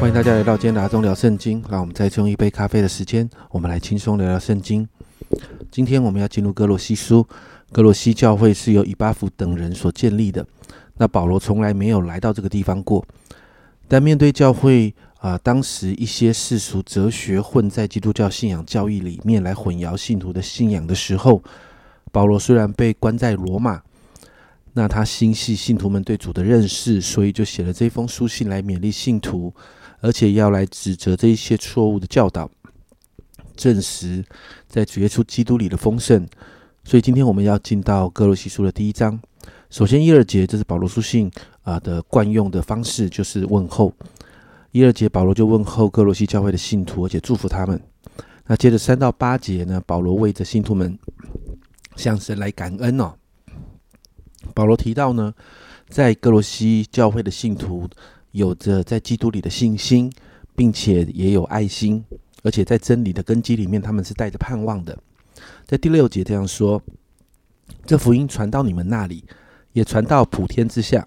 欢迎大家来到今天的阿忠聊圣经。让我们再次用一杯咖啡的时间，我们来轻松聊聊圣经。今天我们要进入哥罗西书。哥罗西教会是由以巴弗等人所建立的。那保罗从来没有来到这个地方过。但面对教会啊，当时一些世俗哲学混在基督教信仰教义里面来混淆信徒的信仰的时候，保罗虽然被关在罗马。那他心系信徒们对主的认识，所以就写了这封书信来勉励信徒，而且要来指责这一些错误的教导，证实在主耶稣基督里的丰盛。所以今天我们要进到哥罗西书的第一章。首先一二节，这是保罗书信啊的惯用的方式，就是问候。一二节保罗就问候哥罗西教会的信徒，而且祝福他们。那接着三到八节呢，保罗为着信徒们向神来感恩哦。保罗提到呢，在哥罗西教会的信徒有着在基督里的信心，并且也有爱心，而且在真理的根基里面，他们是带着盼望的。在第六节这样说：“这福音传到你们那里，也传到普天之下，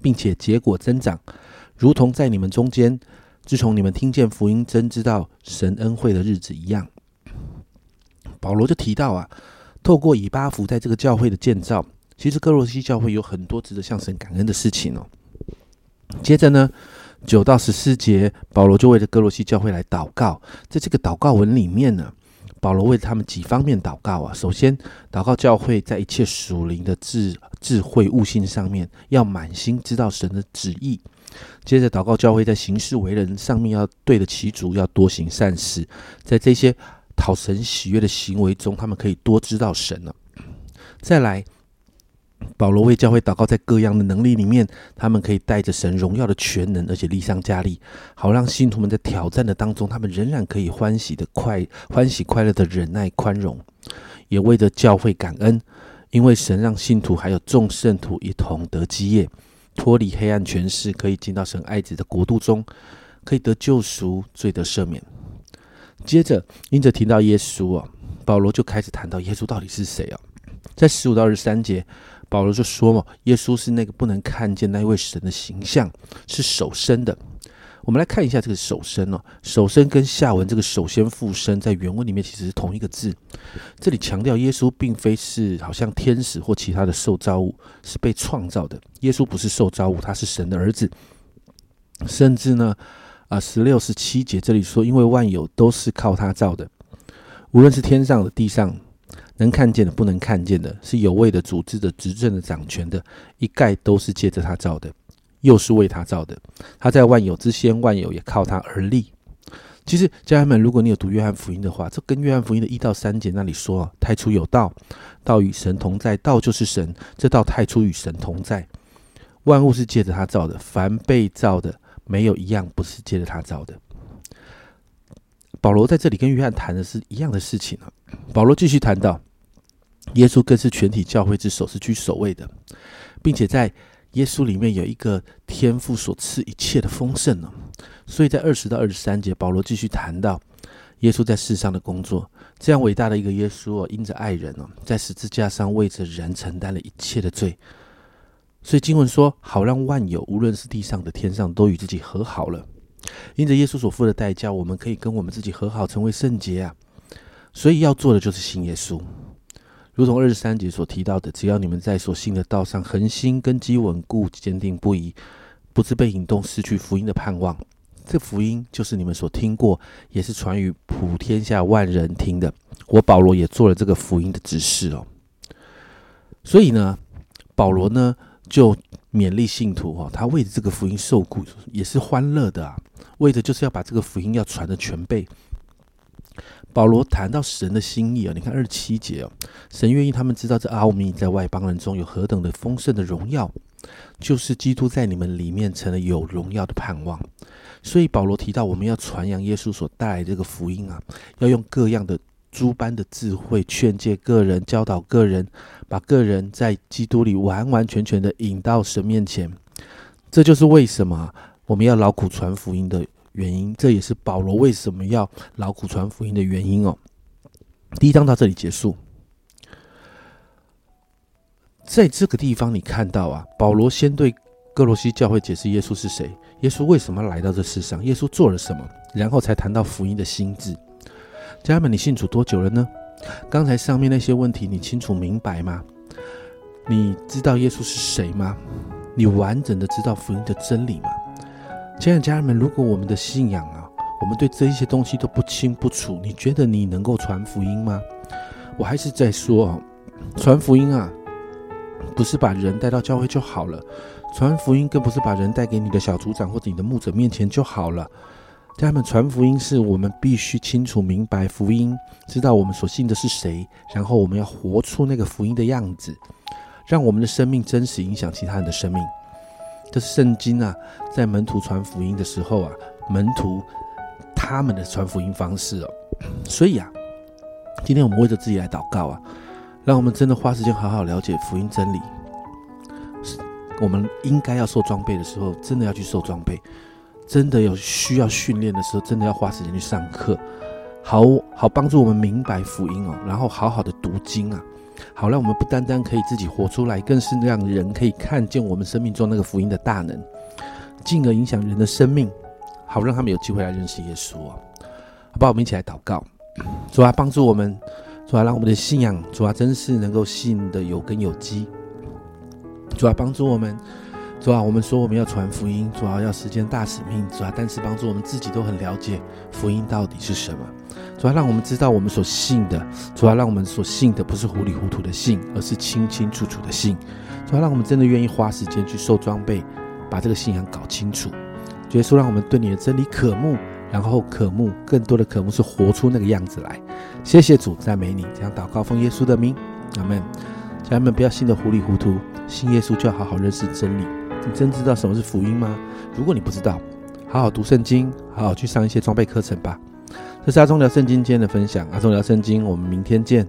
并且结果增长，如同在你们中间，自从你们听见福音，真知道神恩惠的日子一样。”保罗就提到啊，透过以巴弗在这个教会的建造。其实哥罗西教会有很多值得向神感恩的事情哦。接着呢，九到十四节，保罗就为了哥罗西教会来祷告。在这个祷告文里面呢，保罗为他们几方面祷告啊。首先，祷告教会在一切属灵的智智慧悟性上面，要满心知道神的旨意。接着，祷告教会在行事为人上面要对得起主，要多行善事。在这些讨神喜悦的行为中，他们可以多知道神了。再来。保罗为教会祷告，在各样的能力里面，他们可以带着神荣耀的全能，而且力上加力，好让信徒们在挑战的当中，他们仍然可以欢喜的快欢喜快乐的忍耐宽容，也为着教会感恩，因为神让信徒还有众圣徒一同得基业，脱离黑暗权势，可以进到神爱子的国度中，可以得救赎，罪得赦免。接着，因着提到耶稣啊，保罗就开始谈到耶稣到底是谁啊？在十五到二十三节。保罗就说嘛，耶稣是那个不能看见那位神的形象，是首生的。我们来看一下这个首生哦，首生跟下文这个首先复生在原文里面其实是同一个字。这里强调耶稣并非是好像天使或其他的受造物，是被创造的。耶稣不是受造物，他是神的儿子。甚至呢，啊，十六十七节这里说，因为万有都是靠他造的，无论是天上的、地上。能看见的，不能看见的，是有位的、组织的、执政的、掌权的，一概都是借着他造的，又是为他造的。他在万有之先，万有也靠他而立。其实，家人们，如果你有读约翰福音的话，这跟约翰福音的一到三节那里说：“太初有道，道与神同在，道就是神。这道太初与神同在，万物是借着他造的，凡被造的，没有一样不是借着他造的。”保罗在这里跟约翰谈的是一样的事情啊。保罗继续谈到。耶稣更是全体教会之首，是居首位的，并且在耶稣里面有一个天赋所赐一切的丰盛呢。所以在二十到二十三节，保罗继续谈到耶稣在世上的工作，这样伟大的一个耶稣哦，因着爱人哦，在十字架上为着人承担了一切的罪。所以经文说，好让万有，无论是地上的、天上，都与自己和好了。因着耶稣所付的代价，我们可以跟我们自己和好，成为圣洁啊。所以要做的就是信耶稣。如同二十三节所提到的，只要你们在所信的道上恒心、根基稳固、坚定不移，不致被引动失去福音的盼望。这福音就是你们所听过，也是传于普天下万人听的。我保罗也做了这个福音的指示哦。所以呢，保罗呢就勉励信徒哦，他为这个福音受苦也是欢乐的啊，为着就是要把这个福音要传的全备。保罗谈到神的心意啊，你看二十七节哦，神愿意他们知道这奥秘在外邦人中有何等的丰盛的荣耀，就是基督在你们里面成了有荣耀的盼望。所以保罗提到我们要传扬耶稣所带来这个福音啊，要用各样的诸般的智慧劝诫个人、教导个人，把个人在基督里完完全全的引到神面前。这就是为什么我们要劳苦传福音的。原因，这也是保罗为什么要劳苦传福音的原因哦。第一章到这里结束，在这个地方你看到啊，保罗先对哥罗西教会解释耶稣是谁，耶稣为什么来到这世上，耶稣做了什么，然后才谈到福音的心智。家人们，你信主多久了呢？刚才上面那些问题，你清楚明白吗？你知道耶稣是谁吗？你完整的知道福音的真理吗？亲爱的家人们，如果我们的信仰啊，我们对这一些东西都不清不楚，你觉得你能够传福音吗？我还是在说，传福音啊，不是把人带到教会就好了，传福音更不是把人带给你的小组长或者你的牧者面前就好了。家人们，传福音是我们必须清楚明白福音，知道我们所信的是谁，然后我们要活出那个福音的样子，让我们的生命真实影响其他人的生命。这是圣经啊，在门徒传福音的时候啊，门徒他们的传福音方式哦。所以啊，今天我们为着自己来祷告啊，让我们真的花时间好好了解福音真理。我们应该要受装备的时候，真的要去受装备。真的有需要训练的时候，真的要花时间去上课，好好帮助我们明白福音哦，然后好好的读经啊，好让我们不单单可以自己活出来，更是让人可以看见我们生命中那个福音的大能，进而影响人的生命，好让他们有机会来认识耶稣啊！好吧，我们一起来祷告，主啊，帮助我们，主啊，让我们的信仰，主啊，真是能够信的有根有基，主啊，帮助我们。主啊，我们说我们要传福音，主要要实践大使命，主啊，但是帮助我们自己都很了解福音到底是什么。主要让我们知道我们所信的，主要让我们所信的不是糊里糊涂的信，而是清清楚楚的信。主要让我们真的愿意花时间去受装备，把这个信仰搞清楚。耶稣，让我们对你的真理渴慕，然后渴慕更多的渴慕是活出那个样子来。谢谢主，赞美你，这样祷告奉耶稣的名，阿门。家人们，不要信的糊里糊涂，信耶稣就要好好认识真理。你真知道什么是福音吗？如果你不知道，好好读圣经，好好去上一些装备课程吧。这是阿忠聊圣经今天的分享，阿忠聊圣经，我们明天见。